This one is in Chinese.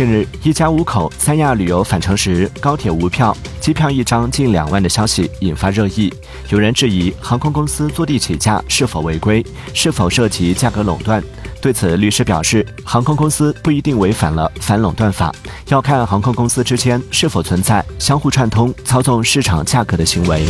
近日一家五口三亚旅游返程时高铁无票机票一张近两万的消息引发热议有人质疑航空公司坐地起价是否违规是否涉及价格垄断对此律师表示航空公司不一定违反了反垄断法要看航空公司之间是否存在相互串通操纵市场价格的行为。